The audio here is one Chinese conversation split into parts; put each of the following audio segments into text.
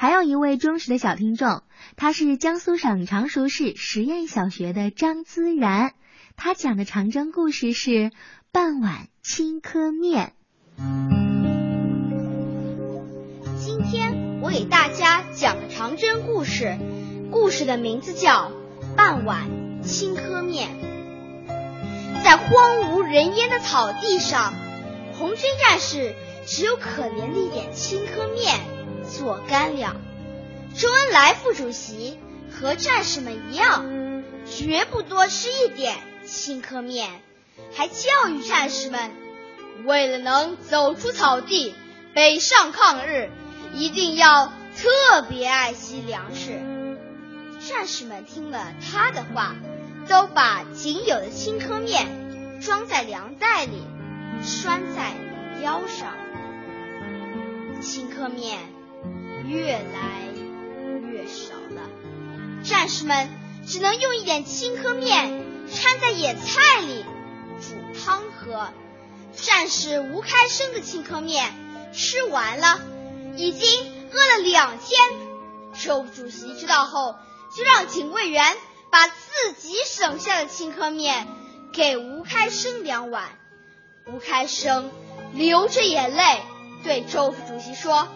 还有一位忠实的小听众，他是江苏省常熟市实验小学的张孜然，他讲的长征故事是半碗青稞面。今天我给大家讲长征故事，故事的名字叫半碗青稞面。在荒无人烟的草地上，红军战士只有可怜的一点青稞面。做干粮。周恩来副主席和战士们一样，绝不多吃一点青稞面，还教育战士们，为了能走出草地，北上抗日，一定要特别爱惜粮食。战士们听了他的话，都把仅有的青稞面装在粮袋里，拴在腰上。青稞面。越来越少了，战士们只能用一点青稞面掺在野菜里煮汤喝。战士吴开生的青稞面吃完了，已经饿了两天。周主席知道后，就让警卫员把自己省下的青稞面给吴开生两碗。吴开生流着眼泪对周副主席说。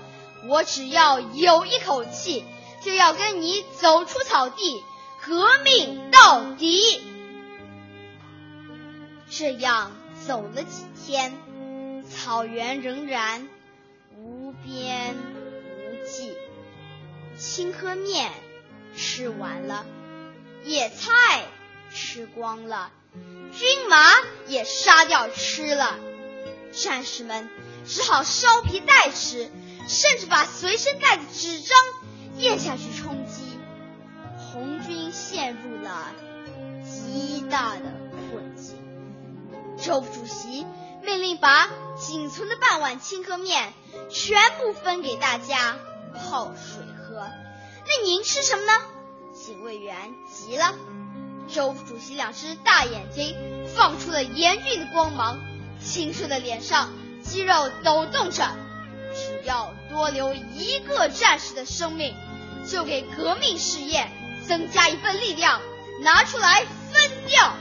我只要有一口气，就要跟你走出草地，革命到底。这样走了几天，草原仍然无边无际。青稞面吃完了，野菜吃光了，军马也杀掉吃了，战士们只好烧皮带吃。甚至把随身带的纸张咽下去充饥，红军陷入了极大的困境。周副主席命令把仅存的半碗青稞面全部分给大家泡水喝。那您吃什么呢？警卫员急了。周副主席两只大眼睛放出了严峻的光芒，清瘦的脸上肌肉抖动着。只要多留一个战士的生命，就给革命事业增加一份力量。拿出来分掉，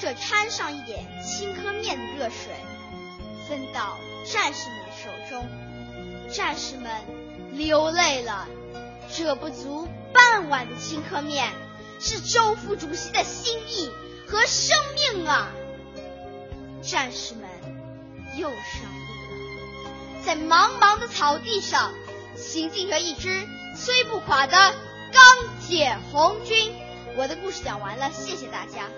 这掺上一点青稞面的热水，分到战士们的手中。战士们流泪了，这不足半碗的青稞面，是周副主席的心意和生命啊！战士们又伤。在茫茫的草地上，行进着一支虽不垮的钢铁红军。我的故事讲完了，谢谢大家。